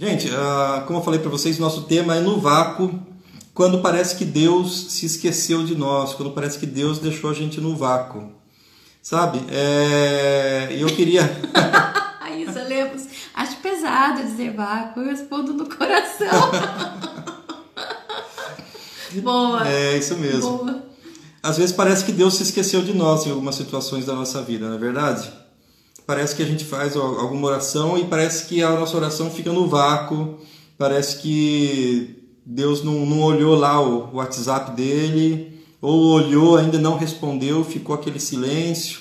Gente, uh, como eu falei para vocês, nosso tema é no vácuo, quando parece que Deus se esqueceu de nós, quando parece que Deus deixou a gente no vácuo. Sabe? É... Eu queria. Isa Lemos, acho pesado dizer vácuo, eu respondo no coração. Boa. É isso mesmo. Boa. Às vezes parece que Deus se esqueceu de nós em algumas situações da nossa vida, não é verdade? Parece que a gente faz alguma oração e parece que a nossa oração fica no vácuo, parece que Deus não, não olhou lá o WhatsApp dele, ou olhou, ainda não respondeu, ficou aquele silêncio.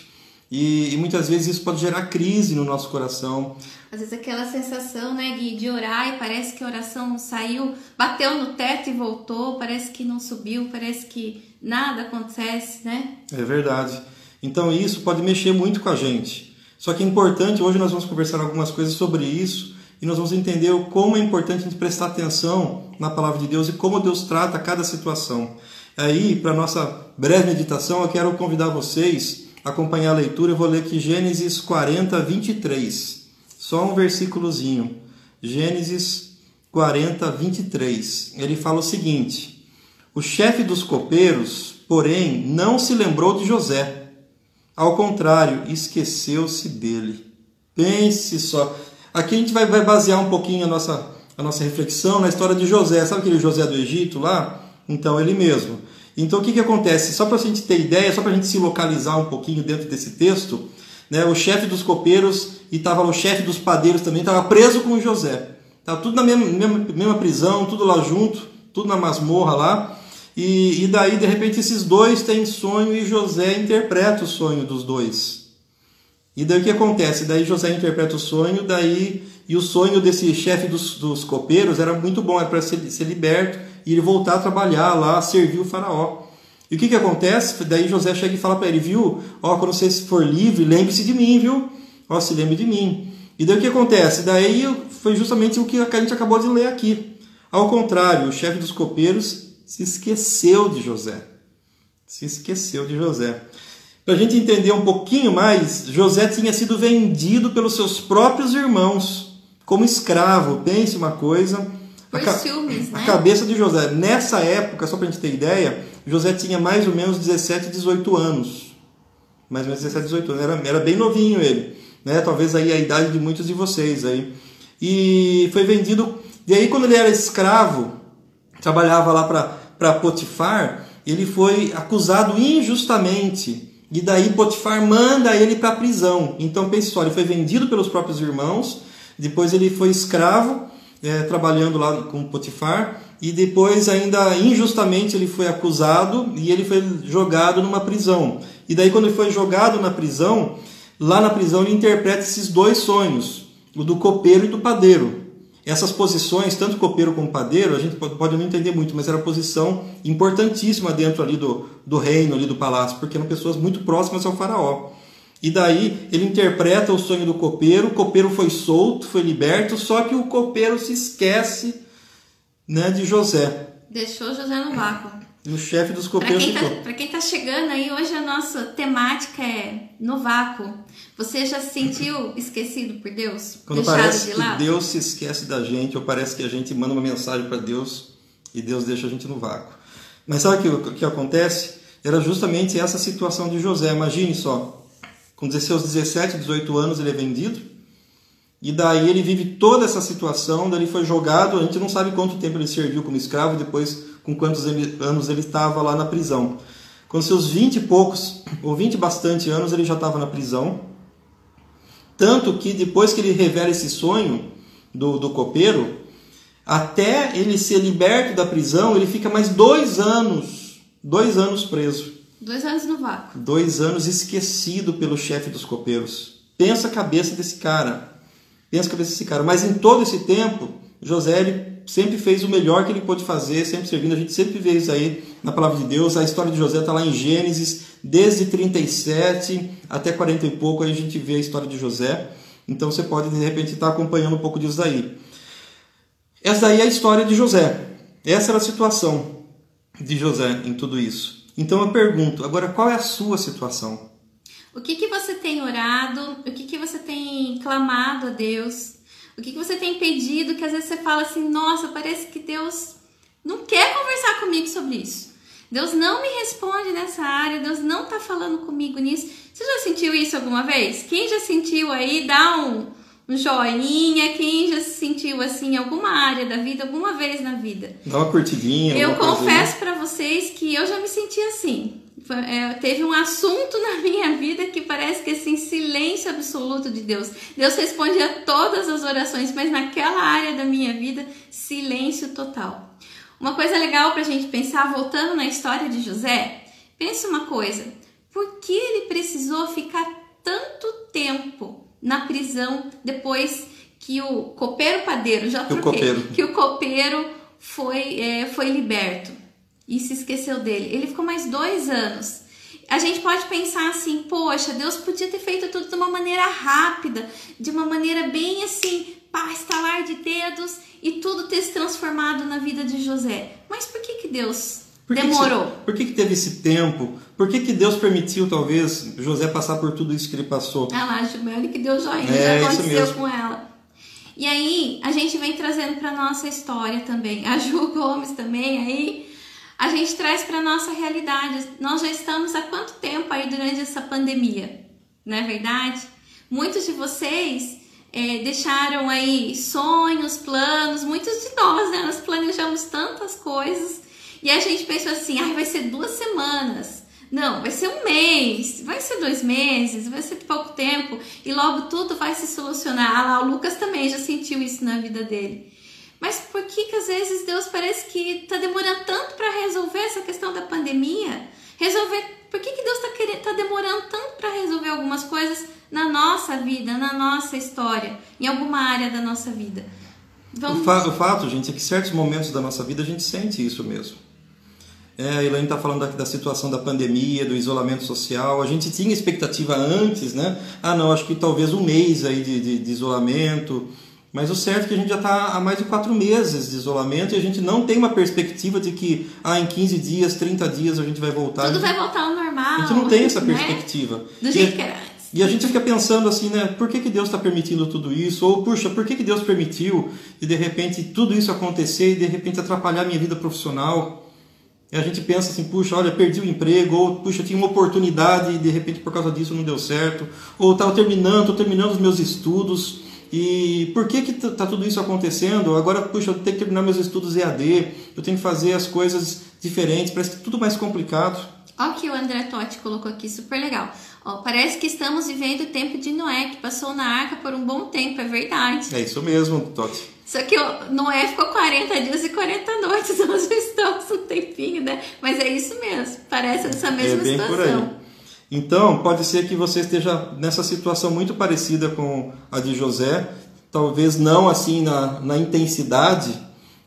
E, e, muitas vezes isso pode gerar crise no nosso coração. Às vezes aquela sensação, né, Gui, de orar e parece que a oração saiu, bateu no teto e voltou, parece que não subiu, parece que nada acontece, né? É verdade. Então isso pode mexer muito com a gente. Só que é importante, hoje nós vamos conversar algumas coisas sobre isso e nós vamos entender como é importante a gente prestar atenção na palavra de Deus e como Deus trata cada situação. Aí, para nossa breve meditação, eu quero convidar vocês acompanhar a leitura, eu vou ler aqui Gênesis 40, 23. Só um versículozinho. Gênesis 40, 23. Ele fala o seguinte: O chefe dos copeiros, porém, não se lembrou de José. Ao contrário, esqueceu-se dele. Pense só. Aqui a gente vai, vai basear um pouquinho a nossa, a nossa reflexão na história de José. Sabe aquele José do Egito lá? Então, ele mesmo. Então o que, que acontece? Só para a gente ter ideia, só para a gente se localizar um pouquinho dentro desse texto, né, o chefe dos copeiros e estava o chefe dos padeiros também, estava preso com José. Estava tudo na mesma, mesma, mesma, prisão, tudo lá junto, tudo na masmorra lá. E, e daí, de repente, esses dois têm sonho e José interpreta o sonho dos dois. E daí o que acontece? Daí José interpreta o sonho, daí e o sonho desse chefe dos, dos copeiros era muito bom, era para ser, ser liberto e ele voltar a trabalhar lá, servir o faraó. E o que, que acontece? Daí José chega e fala para ele, viu? Ó, quando você for livre, lembre-se de mim, viu? Ó, se lembre de mim. E daí o que acontece? Daí foi justamente o que a gente acabou de ler aqui. Ao contrário, o chefe dos copeiros se esqueceu de José. Se esqueceu de José. Para a gente entender um pouquinho mais, José tinha sido vendido pelos seus próprios irmãos como escravo. Pense uma coisa por a, ciúmes, né? A cabeça de José. Nessa época, só para a gente ter ideia, José tinha mais ou menos 17, 18 anos. Mais ou menos 17, 18 anos. Era, era bem novinho ele. Né? Talvez aí a idade de muitos de vocês aí. E foi vendido. E aí, quando ele era escravo, trabalhava lá para Potifar, ele foi acusado injustamente. E daí Potifar manda ele para a prisão. Então, pense só, ele foi vendido pelos próprios irmãos, depois ele foi escravo, é, trabalhando lá com Potifar e depois ainda injustamente ele foi acusado e ele foi jogado numa prisão. E daí quando ele foi jogado na prisão, lá na prisão ele interpreta esses dois sonhos, o do copeiro e do padeiro. Essas posições, tanto copeiro como padeiro, a gente pode não entender muito, mas era posição importantíssima dentro ali do, do reino, ali do palácio, porque eram pessoas muito próximas ao faraó. E daí ele interpreta o sonho do copeiro, o copeiro foi solto, foi liberto, só que o copeiro se esquece né, de José. Deixou José no vácuo. E o chefe dos copeiros Para quem, tá, quem tá chegando aí, hoje a nossa temática é no vácuo. Você já se sentiu esquecido por Deus? Quando parece de que Deus se esquece da gente, ou parece que a gente manda uma mensagem para Deus e Deus deixa a gente no vácuo. Mas sabe o que, que acontece? Era justamente essa situação de José. Imagine só, com seus 17, 18 anos ele é vendido. E daí ele vive toda essa situação, daí ele foi jogado, a gente não sabe quanto tempo ele serviu como escravo, depois com quantos ele, anos ele estava lá na prisão. Com seus 20 e poucos, ou 20 e bastante anos, ele já estava na prisão. Tanto que depois que ele revela esse sonho do, do copeiro, até ele ser liberto da prisão, ele fica mais dois anos, dois anos preso. Dois anos no vácuo. Dois anos esquecido pelo chefe dos copeiros. Pensa a cabeça desse cara. Pensa a cabeça desse cara. Mas em todo esse tempo, José ele sempre fez o melhor que ele pôde fazer, sempre servindo. A gente sempre vê isso aí na palavra de Deus. A história de José está lá em Gênesis, desde 37 até 40 e pouco, aí a gente vê a história de José. Então você pode, de repente, estar acompanhando um pouco disso aí. Essa daí é a história de José. Essa era a situação de José em tudo isso. Então eu pergunto, agora qual é a sua situação? O que, que você tem orado? O que, que você tem clamado a Deus? O que, que você tem pedido que às vezes você fala assim, nossa, parece que Deus não quer conversar comigo sobre isso. Deus não me responde nessa área, Deus não tá falando comigo nisso. Você já sentiu isso alguma vez? Quem já sentiu aí, dá um, um joinha. Quem já se sentiu assim em alguma área da vida, alguma vez na vida? Dá uma curtidinha. Eu aí. confesso para vocês que eu já me senti assim. É, teve um assunto na minha vida que parece que assim, silêncio absoluto de Deus. Deus respondia todas as orações, mas naquela área da minha vida, silêncio total. Uma coisa legal pra gente pensar, voltando na história de José, pensa uma coisa: por que ele precisou ficar tanto tempo na prisão depois que o copeiro padeiro, já Que o troquei, copeiro. que o copeiro foi, é, foi liberto e se esqueceu dele? Ele ficou mais dois anos. A gente pode pensar assim, poxa, Deus podia ter feito tudo de uma maneira rápida, de uma maneira bem assim, pá, estalar de dedos e tudo ter se transformado na vida de José. Mas por que que Deus Por que que demorou? você- por que, que teve esse tempo? Por que, que Deus permitiu, talvez, José passar por tudo isso que ele passou? Ah lá, Gilmane que deu joinha, É, já aconteceu com ela. E aí, a gente vem trazendo para nossa história também. A Ju Gomes também aí. A gente traz para nossa realidade. Nós já estamos há quanto tempo aí durante essa pandemia? Não é verdade? Muitos de vocês é, deixaram aí sonhos, planos. Muitos de nós, né? Nós planejamos tantas coisas. E a gente pensou assim, ai, vai ser duas semanas. Não, vai ser um mês, vai ser dois meses, vai ser pouco tempo e logo tudo vai se solucionar. Ah lá, o Lucas também já sentiu isso na vida dele. Mas por que que às vezes Deus parece que tá demorando tanto para resolver essa questão da pandemia? Resolver, por que que Deus tá querendo, tá demorando tanto para resolver algumas coisas na nossa vida, na nossa história, em alguma área da nossa vida? O, fa- o fato, gente, é que certos momentos da nossa vida a gente sente isso mesmo. É, a Elaine está falando da, da situação da pandemia, do isolamento social. A gente tinha expectativa antes, né? Ah, não, acho que talvez um mês aí de, de- de isolamento. Mas o certo é que a gente já está há mais de quatro meses de isolamento e a gente não tem uma perspectiva de que ah, em 15 dias, 30 dias a gente vai voltar. Tudo gente, vai voltar ao normal. a gente não tem essa né? perspectiva. Do E- jeito que era antes. e a gente fica pensando assim, né? Por que, que Deus está permitindo tudo isso? Ou, puxa, por que, que Deus permitiu e de repente tudo isso acontecer e de repente atrapalhar a minha vida profissional? E a gente pensa assim, puxa, olha, perdi o emprego, ou puxa, tinha uma oportunidade e de repente por causa disso não deu certo, ou estava terminando, estou terminando os meus estudos e por que que t- tá tudo isso acontecendo? Agora, puxa, eu tenho que terminar meus estudos EAD, eu tenho que fazer as coisas diferentes, parece que tudo mais complicado. Olha o que o André Totti colocou aqui, super legal. Ó, parece que estamos vivendo o tempo de Noé, que passou na arca por um bom tempo, é verdade. É isso mesmo, Totti. Só que o Noé ficou 40 dias e 40 noites, nós já estamos um tempinho, né? Mas é isso mesmo, parece essa mesma é bem situação. por aí. Então, pode ser que você esteja nessa situação muito parecida com a de José, talvez não assim na, na intensidade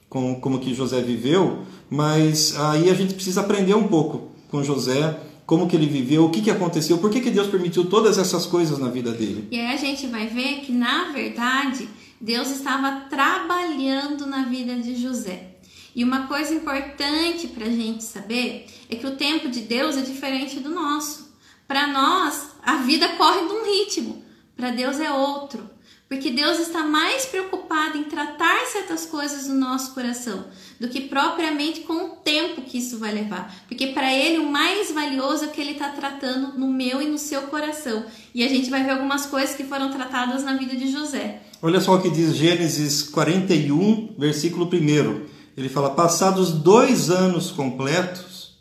com, como que José viveu, mas aí a gente precisa aprender um pouco com José, como que ele viveu, o que, que aconteceu, por que, que Deus permitiu todas essas coisas na vida dele. E aí a gente vai ver que, na verdade, Deus estava trabalhando na vida de José. E uma coisa importante para a gente saber é que o tempo de Deus é diferente do nosso. Para nós, a vida corre num ritmo, para Deus é outro. Porque Deus está mais preocupado em tratar certas coisas no nosso coração do que propriamente com o tempo que isso vai levar. Porque para Ele o mais valioso é que Ele está tratando no meu e no seu coração. E a gente vai ver algumas coisas que foram tratadas na vida de José. Olha só o que diz Gênesis 41, versículo 1. Ele fala: Passados dois anos completos,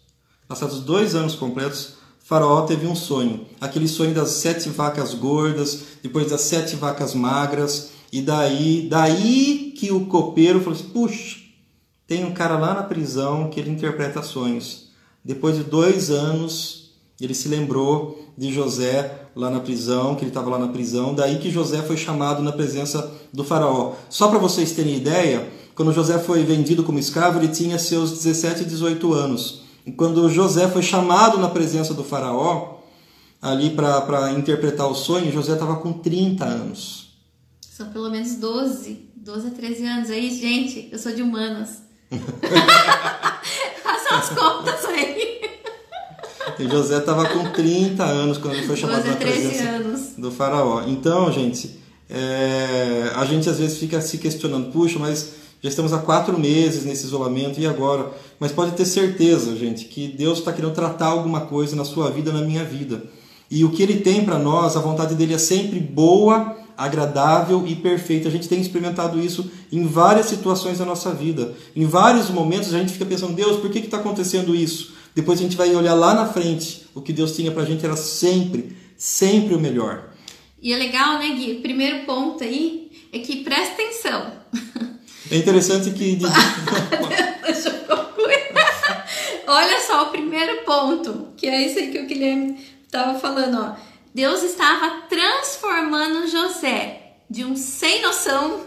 passados dois anos completos, Faraó teve um sonho. Aquele sonho das sete vacas gordas, depois das sete vacas magras, e daí, daí que o copeiro falou assim: Puxa, tem um cara lá na prisão que ele interpreta sonhos. Depois de dois anos, ele se lembrou de José lá na prisão, que ele estava lá na prisão. Daí que José foi chamado na presença do faraó. Só para vocês terem ideia, quando José foi vendido como escravo, ele tinha seus 17 e 18 anos. E quando José foi chamado na presença do faraó, ali para interpretar o sonho, José estava com 30 anos. São pelo menos 12, 12 a 13 anos. É isso, gente. Eu sou de humanas. Façam as contas aí. E José estava com 30 anos quando ele foi chamado 12 a na 13 presença anos. do faraó. Então, gente, é, a gente às vezes fica se questionando, puxa, mas já estamos há quatro meses nesse isolamento e agora? Mas pode ter certeza, gente, que Deus está querendo tratar alguma coisa na sua vida, na minha vida. E o que Ele tem para nós, a vontade dele é sempre boa, agradável e perfeita. A gente tem experimentado isso em várias situações da nossa vida. Em vários momentos a gente fica pensando, Deus, por que está acontecendo isso? Depois a gente vai olhar lá na frente, o que Deus tinha para a gente era sempre, sempre o melhor. E é legal, né, Gui? Primeiro ponto aí é que presta atenção. É interessante que. Olha só o primeiro ponto, que é isso aí que o Guilherme estava falando, ó. Deus estava transformando José de um sem noção,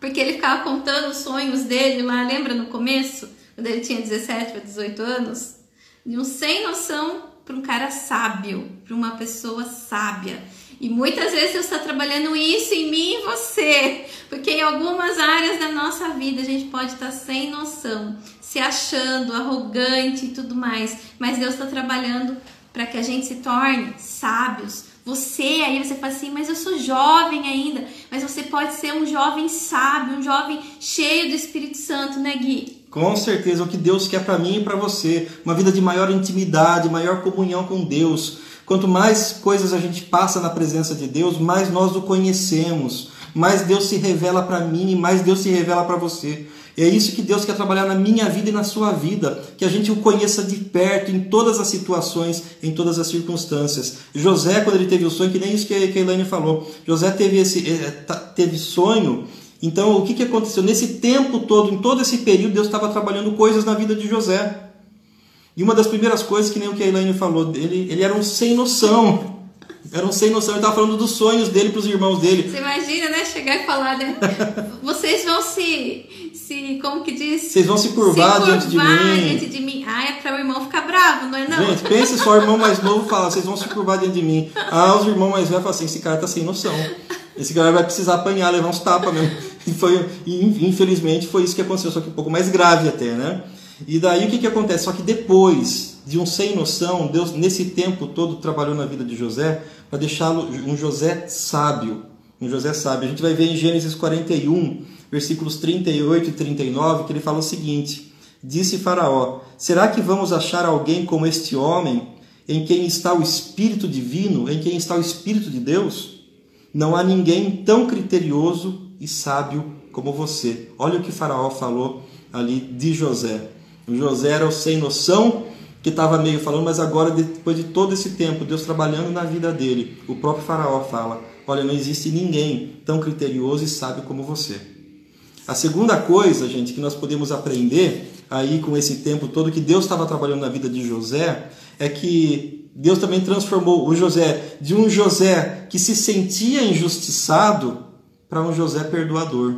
porque ele ficava contando os sonhos dele lá, lembra no começo, quando ele tinha 17 para 18 anos? De um sem noção para um cara sábio, para uma pessoa sábia. E muitas vezes Deus está trabalhando isso em mim e você, porque em algumas áreas da nossa vida a gente pode estar tá sem noção, se achando arrogante e tudo mais, mas Deus está trabalhando para que a gente se torne sábios. Você aí, você fala assim, mas eu sou jovem ainda. Mas você pode ser um jovem sábio, um jovem cheio do Espírito Santo, né, Gui? Com certeza, o que Deus quer para mim e para você. Uma vida de maior intimidade, maior comunhão com Deus. Quanto mais coisas a gente passa na presença de Deus, mais nós o conhecemos. Mais Deus se revela para mim e mais Deus se revela para você. É isso que Deus quer trabalhar na minha vida e na sua vida, que a gente o conheça de perto em todas as situações, em todas as circunstâncias. José, quando ele teve o sonho, que nem isso que a Elaine falou, José teve esse eh, teve sonho. Então, o que, que aconteceu? Nesse tempo todo, em todo esse período, Deus estava trabalhando coisas na vida de José. E uma das primeiras coisas, que nem o que a Elaine falou, ele, ele era um sem noção. Era um sem noção, ele estava falando dos sonhos dele para os irmãos dele. Você imagina, né? Chegar e falar, né? Vocês vão se, se. Como que diz? Vocês vão se curvar, se curvar diante de mim. diante de mim. Ah, é para o irmão ficar bravo, não é não? Gente, pense só, o irmão mais novo fala, vocês vão se curvar diante de mim. Ah, os irmãos mais velhos falam assim, esse cara tá sem noção. Esse cara vai precisar apanhar, levar uns tapas mesmo. E foi, e, infelizmente, foi isso que aconteceu, só que um pouco mais grave até, né? E daí o que, que acontece? Só que depois de um sem noção, Deus nesse tempo todo trabalhou na vida de José para deixá-lo um José sábio. Um José sábio. A gente vai ver em Gênesis 41, versículos 38 e 39, que ele fala o seguinte: Disse Faraó: Será que vamos achar alguém como este homem, em quem está o Espírito divino, em quem está o Espírito de Deus? Não há ninguém tão criterioso e sábio como você. Olha o que Faraó falou ali de José. O José era o sem noção, que estava meio falando, mas agora, depois de todo esse tempo, Deus trabalhando na vida dele, o próprio Faraó fala: Olha, não existe ninguém tão criterioso e sábio como você. A segunda coisa, gente, que nós podemos aprender aí com esse tempo todo que Deus estava trabalhando na vida de José é que Deus também transformou o José de um José que se sentia injustiçado para um José perdoador.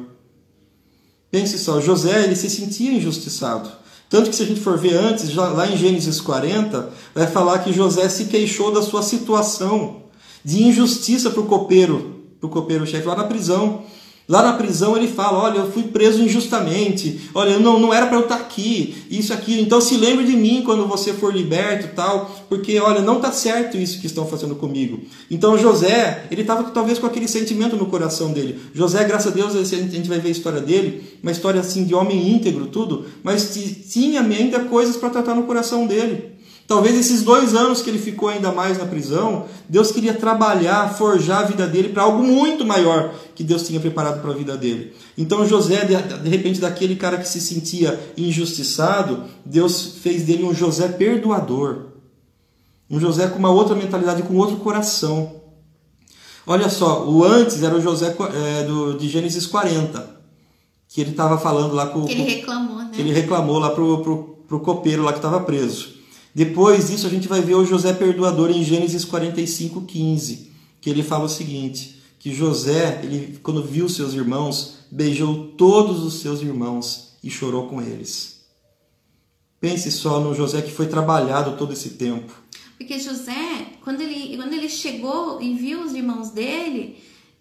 Pense só, José ele se sentia injustiçado. Tanto que se a gente for ver antes, já, lá em Gênesis 40, vai falar que José se queixou da sua situação de injustiça para o copeiro, para o copeiro-chefe lá na prisão. Lá na prisão ele fala: Olha, eu fui preso injustamente. Olha, não, não era para eu estar tá aqui. Isso aqui. Então se lembre de mim quando você for liberto, tal. Porque olha, não está certo isso que estão fazendo comigo. Então José, ele estava talvez com aquele sentimento no coração dele. José, graças a Deus, a gente vai ver a história dele, uma história assim de homem íntegro, tudo. Mas tinha ainda coisas para tratar no coração dele. Talvez esses dois anos que ele ficou ainda mais na prisão, Deus queria trabalhar, forjar a vida dele para algo muito maior que Deus tinha preparado para a vida dele. Então José, de, repente, daquele cara que se sentia injustiçado, Deus fez dele um José perdoador. Um José com uma outra mentalidade, com outro coração. Olha só, o antes era o José é, do, de Gênesis 40, que ele estava falando lá com. Que ele reclamou, né? Que ele reclamou lá pro, pro, pro copeiro lá que estava preso. Depois disso, a gente vai ver o José perdoador em Gênesis 45, 15, que ele fala o seguinte: que José, ele, quando viu seus irmãos, beijou todos os seus irmãos e chorou com eles. Pense só no José que foi trabalhado todo esse tempo. Porque José, quando ele, quando ele chegou e viu os irmãos dele,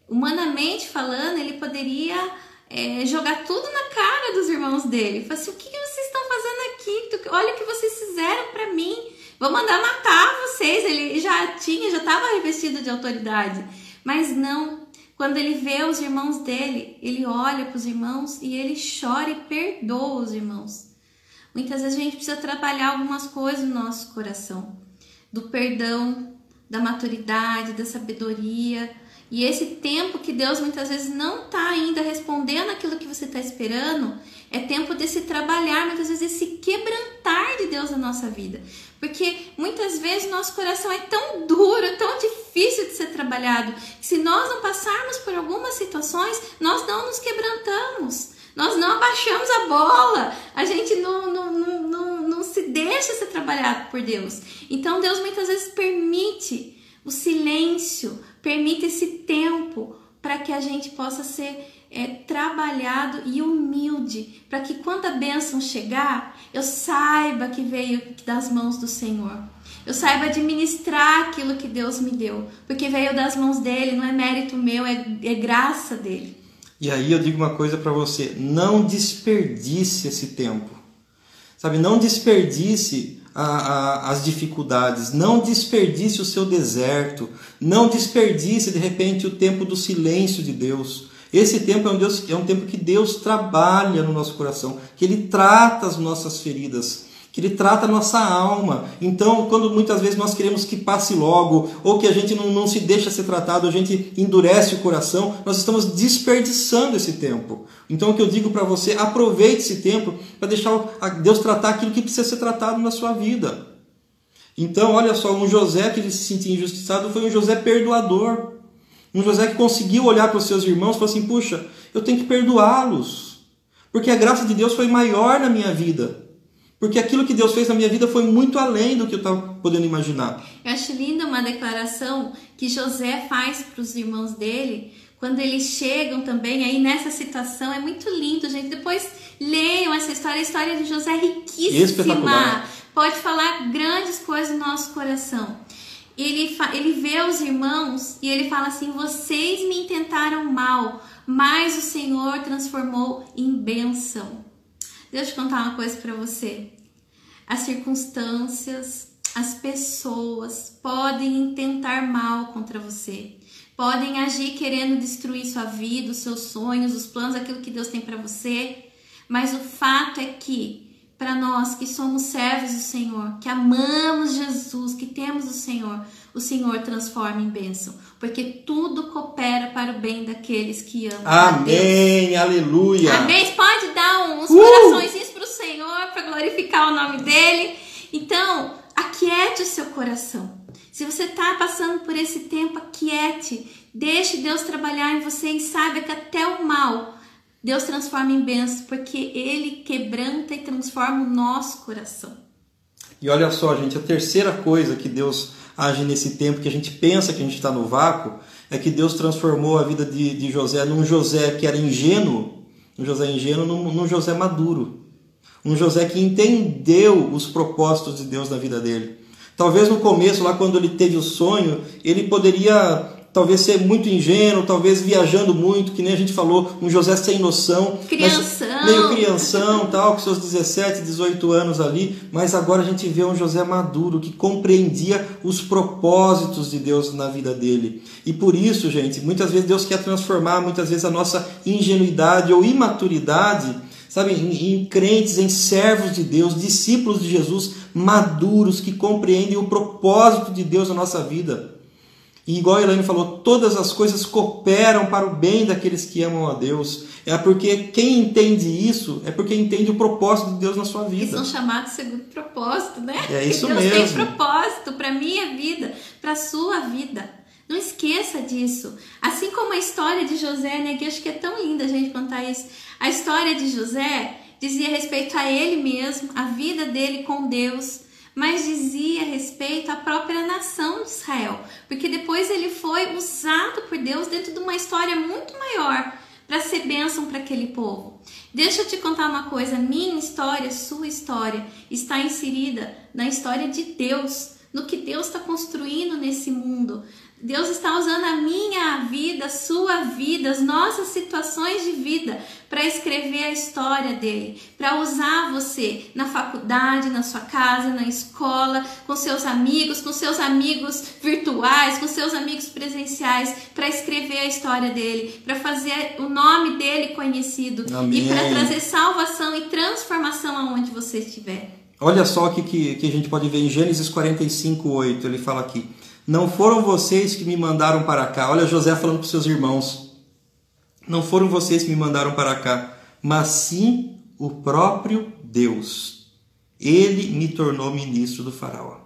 humanamente falando, ele poderia é, jogar tudo na cara dos irmãos dele. Falei assim: o que Olha o que vocês fizeram para mim. Vou mandar matar vocês. Ele já tinha, já estava revestido de autoridade. Mas não. Quando ele vê os irmãos dele, ele olha para os irmãos e ele chora e perdoa os irmãos. Muitas vezes a gente precisa trabalhar algumas coisas no nosso coração, do perdão, da maturidade, da sabedoria. E esse tempo que Deus muitas vezes não está ainda respondendo aquilo que você está esperando, é tempo de se trabalhar, muitas vezes de se quebrantar de Deus na nossa vida. Porque muitas vezes nosso coração é tão duro, tão difícil de ser trabalhado, se nós não passarmos por algumas situações, nós não nos quebrantamos. Nós não abaixamos a bola, a gente não, não, não, não, não se deixa ser trabalhado por Deus. Então Deus muitas vezes permite o silêncio, permite esse tempo para que a gente possa ser é, trabalhado e humilde, para que quando a bênção chegar, eu saiba que veio das mãos do Senhor. Eu saiba administrar aquilo que Deus me deu, porque veio das mãos dele, não é mérito meu, é, é graça dele. E aí eu digo uma coisa para você: não desperdice esse tempo. Sabe, não desperdice a, a, as dificuldades, não desperdice o seu deserto, não desperdice de repente o tempo do silêncio de Deus. Esse tempo é um, Deus, é um tempo que Deus trabalha no nosso coração, que Ele trata as nossas feridas que ele trata a nossa alma. Então, quando muitas vezes nós queremos que passe logo, ou que a gente não, não se deixa ser tratado, a gente endurece o coração, nós estamos desperdiçando esse tempo. Então, o que eu digo para você, aproveite esse tempo para deixar Deus tratar aquilo que precisa ser tratado na sua vida. Então, olha só, um José que ele se sentia injustiçado foi um José perdoador. Um José que conseguiu olhar para os seus irmãos e falou assim: puxa, eu tenho que perdoá-los, porque a graça de Deus foi maior na minha vida. Porque aquilo que Deus fez na minha vida foi muito além do que eu estava podendo imaginar. Eu acho linda uma declaração que José faz para os irmãos dele, quando eles chegam também aí nessa situação. É muito lindo, gente. Depois leiam essa história. A história de José é riquíssima. Pode falar grandes coisas no nosso coração. Ele, ele vê os irmãos e ele fala assim: Vocês me intentaram mal, mas o Senhor transformou em bênção. Deixa eu contar uma coisa para você. As circunstâncias, as pessoas podem tentar mal contra você. Podem agir querendo destruir sua vida, os seus sonhos, os planos, aquilo que Deus tem para você. Mas o fato é que para nós que somos servos do Senhor, que amamos Jesus, que temos o Senhor, o Senhor transforma em bênção, porque tudo coopera para o bem daqueles que amam Amém, aleluia. Amém. Pode dar uns uh! corações para o Senhor para glorificar o nome dele. Então, aquiete o seu coração. Se você está passando por esse tempo, aquiete. Deixe Deus trabalhar em você e saiba que até o mal Deus transforma em bênção, porque Ele quebranta e transforma o nosso coração. E olha só, gente, a terceira coisa que Deus age nesse tempo que a gente pensa que a gente está no vácuo, é que Deus transformou a vida de, de José num José que era ingênuo, um José ingênuo, num, num José maduro. Um José que entendeu os propósitos de Deus na vida dele. Talvez no começo, lá quando ele teve o sonho, ele poderia talvez ser muito ingênuo, talvez viajando muito, que nem a gente falou, um José sem noção, crianção. meio crianção, tal, com seus 17, 18 anos ali, mas agora a gente vê um José maduro que compreendia os propósitos de Deus na vida dele. E por isso, gente, muitas vezes Deus quer transformar muitas vezes a nossa ingenuidade ou imaturidade sabe, em, em, crentes, em servos de Deus, discípulos de Jesus, maduros, que compreendem o propósito de Deus na nossa vida. E igual a Elaine falou, todas as coisas cooperam para o bem daqueles que amam a Deus. É porque quem entende isso é porque entende o propósito de Deus na sua vida. Eles são chamados segundo propósito, né? É isso Deus mesmo. Deus tem propósito para minha vida, para sua vida. Não esqueça disso. Assim como a história de José, né? Que eu acho que é tão linda a gente contar isso. A história de José dizia respeito a ele mesmo, a vida dele com Deus mas dizia respeito à própria nação de Israel, porque depois ele foi usado por Deus dentro de uma história muito maior para ser bênção para aquele povo. Deixa eu te contar uma coisa: minha história, sua história, está inserida na história de Deus, no que Deus está construindo nesse mundo. Deus está usando a minha vida, a sua vida, as nossas situações de vida para escrever a história dele, para usar você na faculdade, na sua casa, na escola, com seus amigos, com seus amigos virtuais, com seus amigos presenciais, para escrever a história dele, para fazer o nome dele conhecido Amém. e para trazer salvação e transformação aonde você estiver. Olha só o que, que, que a gente pode ver em Gênesis 45, 8. Ele fala aqui: Não foram vocês que me mandaram para cá. Olha José falando para os seus irmãos. Não foram vocês que me mandaram para cá, mas sim o próprio Deus. Ele me tornou ministro do Faraó.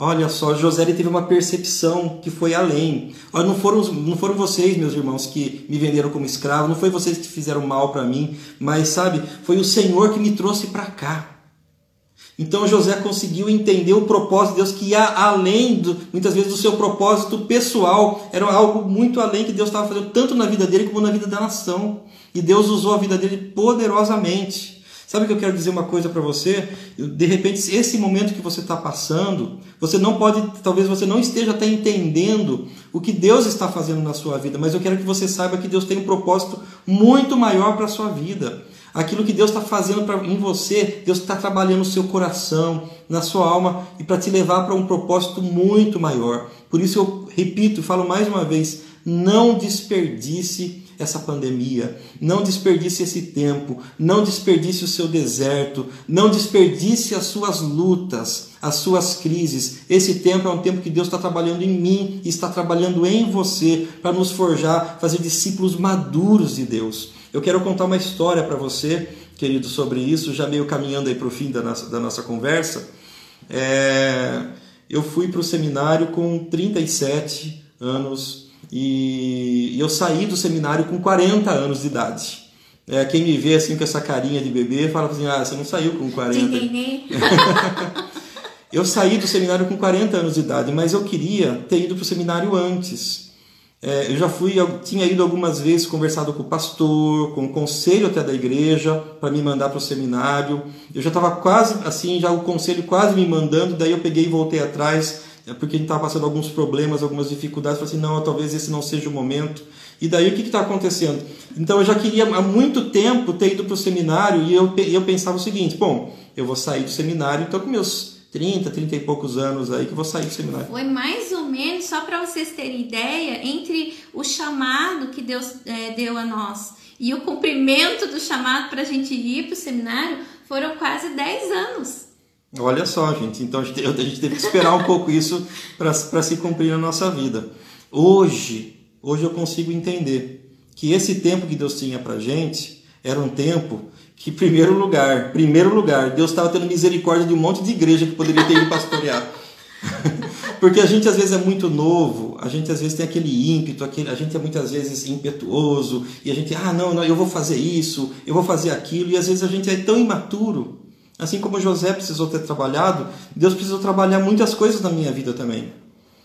Olha só, José teve uma percepção que foi além. Olha, não foram, não foram vocês, meus irmãos, que me venderam como escravo, não foi vocês que fizeram mal para mim, mas sabe, foi o Senhor que me trouxe para cá. Então José conseguiu entender o propósito de Deus que ia além, do, muitas vezes, do seu propósito pessoal. Era algo muito além que Deus estava fazendo, tanto na vida dele como na vida da nação. E Deus usou a vida dele poderosamente. Sabe que eu quero dizer uma coisa para você? De repente, esse momento que você está passando, você não pode, talvez você não esteja até entendendo o que Deus está fazendo na sua vida, mas eu quero que você saiba que Deus tem um propósito muito maior para a sua vida. Aquilo que Deus está fazendo pra, em você, Deus está trabalhando no seu coração, na sua alma e para te levar para um propósito muito maior. Por isso eu repito, falo mais uma vez: não desperdice essa pandemia, não desperdice esse tempo, não desperdice o seu deserto, não desperdice as suas lutas, as suas crises. Esse tempo é um tempo que Deus está trabalhando em mim e está trabalhando em você para nos forjar, fazer discípulos maduros de Deus. Eu quero contar uma história para você, querido, sobre isso, já meio caminhando aí para o fim da nossa, da nossa conversa. É, eu fui para o seminário com 37 anos e, e eu saí do seminário com 40 anos de idade. É, quem me vê assim com essa carinha de bebê fala assim: ah, você não saiu com 40. eu saí do seminário com 40 anos de idade, mas eu queria ter ido para o seminário antes. É, eu já fui, eu tinha ido algumas vezes conversado com o pastor, com o conselho até da igreja para me mandar para o seminário. Eu já estava quase assim, já o conselho quase me mandando, daí eu peguei e voltei atrás, é, porque a gente estava passando alguns problemas, algumas dificuldades. Falei assim, não, talvez esse não seja o momento. E daí o que está acontecendo? Então eu já queria há muito tempo ter ido para o seminário e eu, eu pensava o seguinte: bom, eu vou sair do seminário, então com meus 30, 30 e poucos anos aí que vou sair do seminário. Foi mais ou menos, só para vocês terem ideia, entre o chamado que Deus é, deu a nós e o cumprimento do chamado para a gente ir para o seminário, foram quase 10 anos. Olha só, gente, então a gente, a gente teve que esperar um pouco isso para se cumprir na nossa vida. Hoje, hoje eu consigo entender que esse tempo que Deus tinha para gente era um tempo que, primeiro lugar, primeiro lugar, Deus estava tendo misericórdia de um monte de igreja que poderia ter ido pastorear. Porque a gente às vezes é muito novo, a gente às vezes tem aquele ímpeto, aquele, a gente é muitas vezes impetuoso, e a gente, ah, não, não, eu vou fazer isso, eu vou fazer aquilo, e às vezes a gente é tão imaturo. Assim como José precisou ter trabalhado, Deus precisou trabalhar muitas coisas na minha vida também.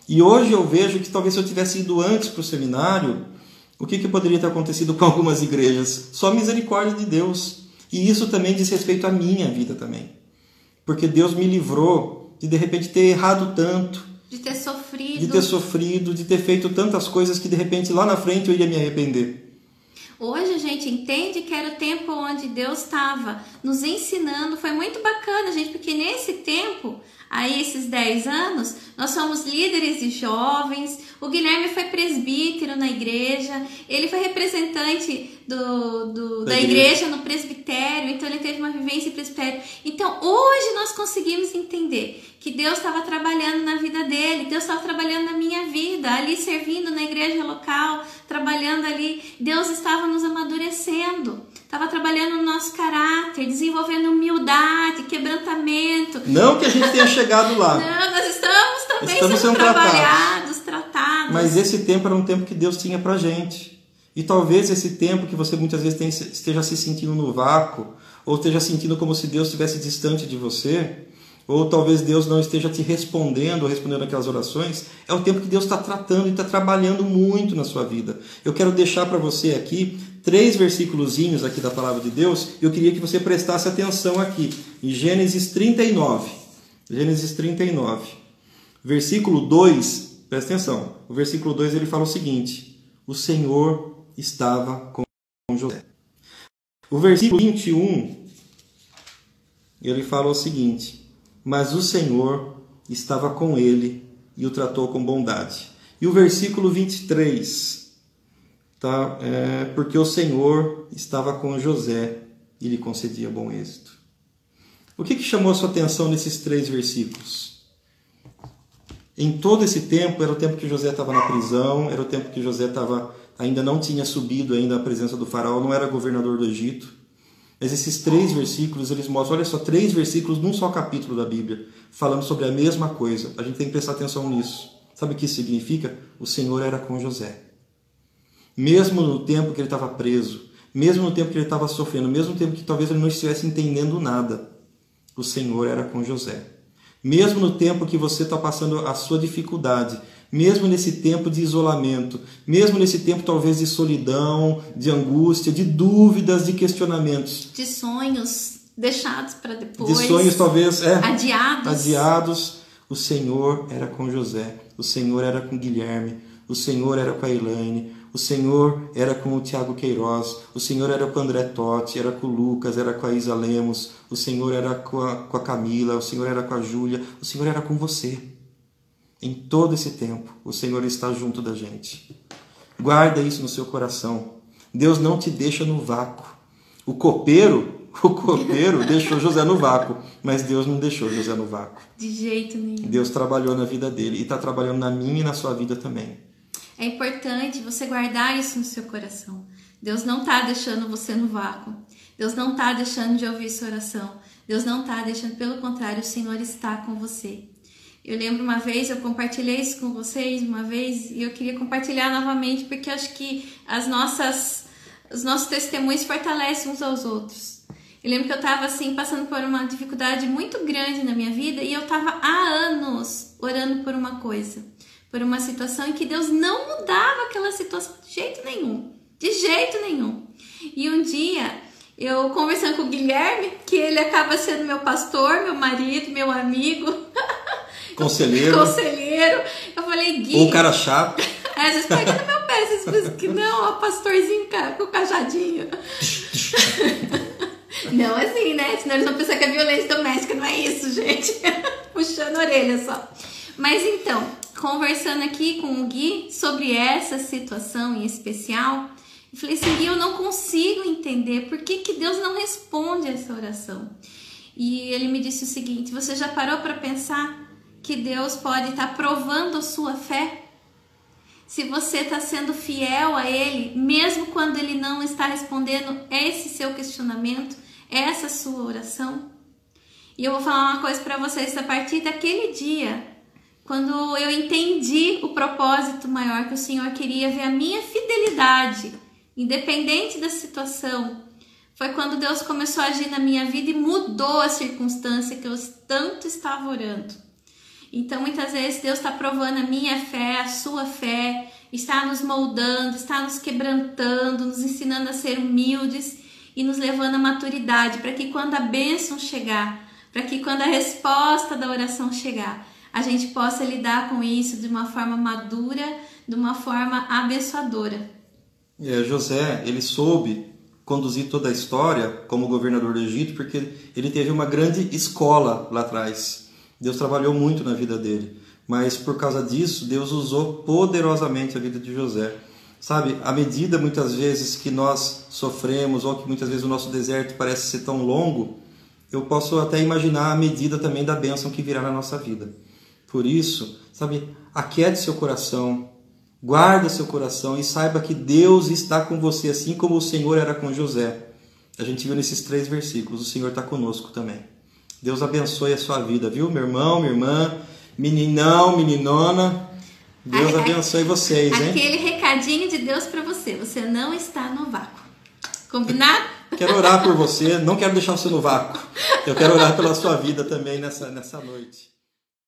E hoje eu vejo que talvez se eu tivesse ido antes para o seminário, o que, que poderia ter acontecido com algumas igrejas? Só misericórdia de Deus. E isso também diz respeito à minha vida também. Porque Deus me livrou de de repente ter errado tanto, de ter sofrido, de ter sofrido, de ter feito tantas coisas que de repente lá na frente eu iria me arrepender. Hoje a gente entende que era o tempo onde Deus estava nos ensinando. Foi muito bacana, gente, porque nesse tempo, aí esses 10 anos, nós somos líderes de jovens. O Guilherme foi presbítero na igreja, ele foi representante do, do da, da igreja. igreja no presbitério, então ele teve uma vivência em presbitério. Então hoje nós conseguimos entender que Deus estava trabalhando na vida dele, Deus estava trabalhando na minha vida, ali servindo na igreja local, trabalhando ali. Deus estava nos amadurecendo, estava trabalhando no nosso caráter, desenvolvendo humildade, quebrantamento. Não que a gente tenha chegado lá. Não, nós estamos também estamos sendo, trabalhados, tratados. tratados. Mas esse tempo era um tempo que Deus tinha pra gente. E talvez esse tempo que você muitas vezes tem, esteja se sentindo no vácuo, ou esteja sentindo como se Deus estivesse distante de você, ou talvez Deus não esteja te respondendo ou respondendo aquelas orações, é o tempo que Deus está tratando e está trabalhando muito na sua vida. Eu quero deixar para você aqui três versículos aqui da palavra de Deus, eu queria que você prestasse atenção aqui, em Gênesis 39. Gênesis 39. Versículo 2, Presta atenção. O versículo 2 ele fala o seguinte: O Senhor estava com José. O versículo 21 ele fala o seguinte: Mas o Senhor estava com ele e o tratou com bondade. E o versículo 23, tá? É, porque o Senhor estava com José e lhe concedia bom êxito. O que, que chamou a sua atenção nesses três versículos? Em todo esse tempo, era o tempo que José estava na prisão, era o tempo que José estava, ainda não tinha subido ainda à presença do faraó, não era governador do Egito. Mas esses três versículos, eles mostram, olha só, três versículos num só capítulo da Bíblia, falando sobre a mesma coisa. A gente tem que prestar atenção nisso. Sabe o que isso significa? O Senhor era com José. Mesmo no tempo que ele estava preso, mesmo no tempo que ele estava sofrendo, mesmo no tempo que talvez ele não estivesse entendendo nada, o Senhor era com José. Mesmo no tempo que você está passando a sua dificuldade, mesmo nesse tempo de isolamento, mesmo nesse tempo talvez de solidão, de angústia, de dúvidas, de questionamentos, de sonhos deixados para depois, de sonhos talvez é, adiados. adiados, o Senhor era com José, o Senhor era com Guilherme, o Senhor era com a Elaine, o Senhor era com o Tiago Queiroz, o Senhor era com o André Totti, era com o Lucas, era com a Isa Lemos, o Senhor era com a, com a Camila, o Senhor era com a Júlia, o Senhor era com você. Em todo esse tempo, o Senhor está junto da gente. Guarda isso no seu coração. Deus não te deixa no vácuo. O copeiro, o copeiro deixou José no vácuo, mas Deus não deixou José no vácuo. De jeito nenhum. Deus trabalhou na vida dele e está trabalhando na minha e na sua vida também. É importante você guardar isso no seu coração. Deus não está deixando você no vácuo. Deus não está deixando de ouvir sua oração. Deus não está deixando, pelo contrário, o Senhor está com você. Eu lembro uma vez, eu compartilhei isso com vocês uma vez e eu queria compartilhar novamente porque acho que as nossas, os nossos testemunhos fortalecem uns aos outros. Eu lembro que eu estava assim passando por uma dificuldade muito grande na minha vida e eu estava há anos orando por uma coisa por uma situação em que Deus não mudava aquela situação de jeito nenhum. De jeito nenhum. E um dia, eu conversando com o Guilherme, que ele acaba sendo meu pastor, meu marido, meu amigo. Conselheiro. Conselheiro. Eu falei, Gui. Ou cara chato. É, às vezes pega no meu pé, às vezes que não, ó, pastorzinho com o cajadinho. não assim, né? Senão eles vão pensar que é violência doméstica, não é isso, gente. Puxando a orelha só. Mas então, conversando aqui com o Gui sobre essa situação em especial, falei assim, Gui, eu não consigo entender por que, que Deus não responde essa oração. E ele me disse o seguinte: você já parou para pensar que Deus pode estar tá provando a sua fé? Se você está sendo fiel a Ele, mesmo quando Ele não está respondendo esse seu questionamento, essa sua oração? E eu vou falar uma coisa para vocês: a partir daquele dia, quando eu entendi o propósito maior que o Senhor queria ver a minha fidelidade, independente da situação, foi quando Deus começou a agir na minha vida e mudou a circunstância que eu tanto estava orando. Então, muitas vezes, Deus está provando a minha fé, a sua fé, está nos moldando, está nos quebrantando, nos ensinando a ser humildes e nos levando à maturidade, para que quando a bênção chegar, para que quando a resposta da oração chegar, a gente possa lidar com isso de uma forma madura, de uma forma abençoadora. É, José, ele soube conduzir toda a história como governador do Egito porque ele teve uma grande escola lá atrás. Deus trabalhou muito na vida dele, mas por causa disso, Deus usou poderosamente a vida de José. Sabe, à medida muitas vezes que nós sofremos ou que muitas vezes o nosso deserto parece ser tão longo, eu posso até imaginar a medida também da bênção que virá na nossa vida. Por isso, sabe, aquiete seu coração, guarda seu coração e saiba que Deus está com você, assim como o Senhor era com José. A gente viu nesses três versículos, o Senhor está conosco também. Deus abençoe a sua vida, viu, meu irmão, minha irmã, meninão, meninona. Deus abençoe vocês, hein? Aquele recadinho de Deus para você, você não está no vácuo. Combinado? Quero orar por você, não quero deixar você no vácuo. Eu quero orar pela sua vida também nessa, nessa noite.